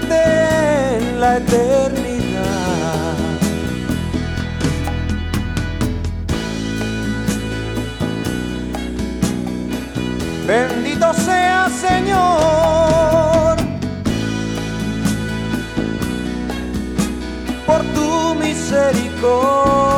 la eternidad. Bendito sea Señor por tu misericordia.